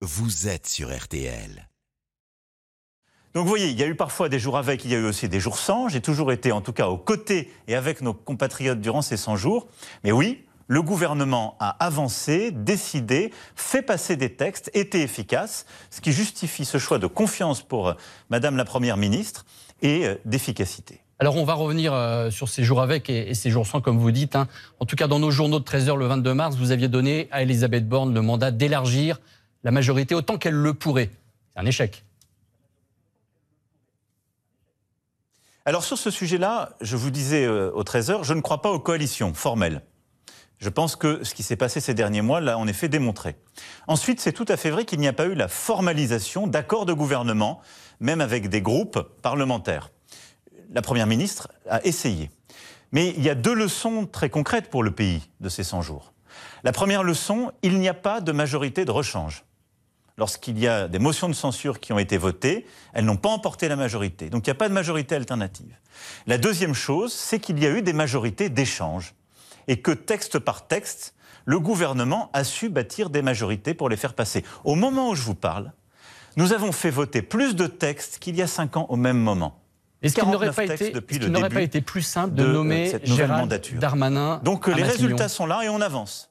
vous êtes sur RTL. Donc vous voyez, il y a eu parfois des jours avec, il y a eu aussi des jours sans. J'ai toujours été en tout cas aux côtés et avec nos compatriotes durant ces 100 jours. Mais oui, le gouvernement a avancé, décidé, fait passer des textes, été efficace, ce qui justifie ce choix de confiance pour euh, Madame la Première ministre et euh, d'efficacité. Alors on va revenir euh, sur ces jours avec et, ces jours sans, comme vous dites. hein. En tout cas, dans nos journaux de 13h le 22 mars, vous aviez donné à Elisabeth Borne le mandat d'élargir la majorité autant qu'elle le pourrait. C'est un échec. Alors sur ce sujet-là, je vous disais euh, au 13h, je ne crois pas aux coalitions formelles. Je pense que ce qui s'est passé ces derniers mois l'a en effet démontré. Ensuite, c'est tout à fait vrai qu'il n'y a pas eu la formalisation d'accords de gouvernement, même avec des groupes parlementaires. La Première ministre a essayé. Mais il y a deux leçons très concrètes pour le pays de ces 100 jours. La première leçon, il n'y a pas de majorité de rechange. Lorsqu'il y a des motions de censure qui ont été votées, elles n'ont pas emporté la majorité. Donc il n'y a pas de majorité alternative. La deuxième chose, c'est qu'il y a eu des majorités d'échange. Et que texte par texte, le gouvernement a su bâtir des majorités pour les faire passer. Au moment où je vous parle, nous avons fait voter plus de textes qu'il y a cinq ans au même moment. Est-ce qu'il n'aurait 49 pas, été, n'aurait pas plus simple de, de, euh, nommer cette nouvelle Gérald mandature. Darmanin Donc euh, les résultats sont là et on avance.